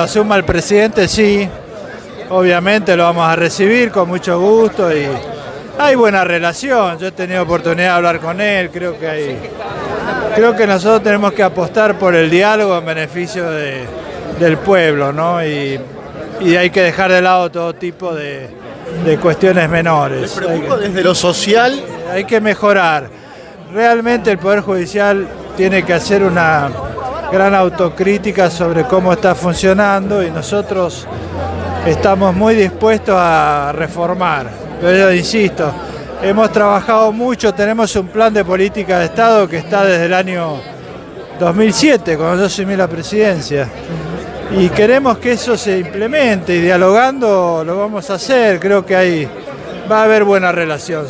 Asuma el presidente, sí, obviamente lo vamos a recibir con mucho gusto y hay buena relación. Yo he tenido oportunidad de hablar con él, creo que hay, creo que nosotros tenemos que apostar por el diálogo en beneficio de, del pueblo, ¿no? Y, y hay que dejar de lado todo tipo de, de cuestiones menores. ¿Les preocupa desde lo social? Hay que mejorar. Realmente el Poder Judicial tiene que hacer una gran autocrítica sobre cómo está funcionando y nosotros estamos muy dispuestos a reformar. Pero yo insisto, hemos trabajado mucho, tenemos un plan de política de Estado que está desde el año 2007, cuando yo asumí la presidencia. Y queremos que eso se implemente y dialogando lo vamos a hacer. Creo que hay, va a haber buena relación.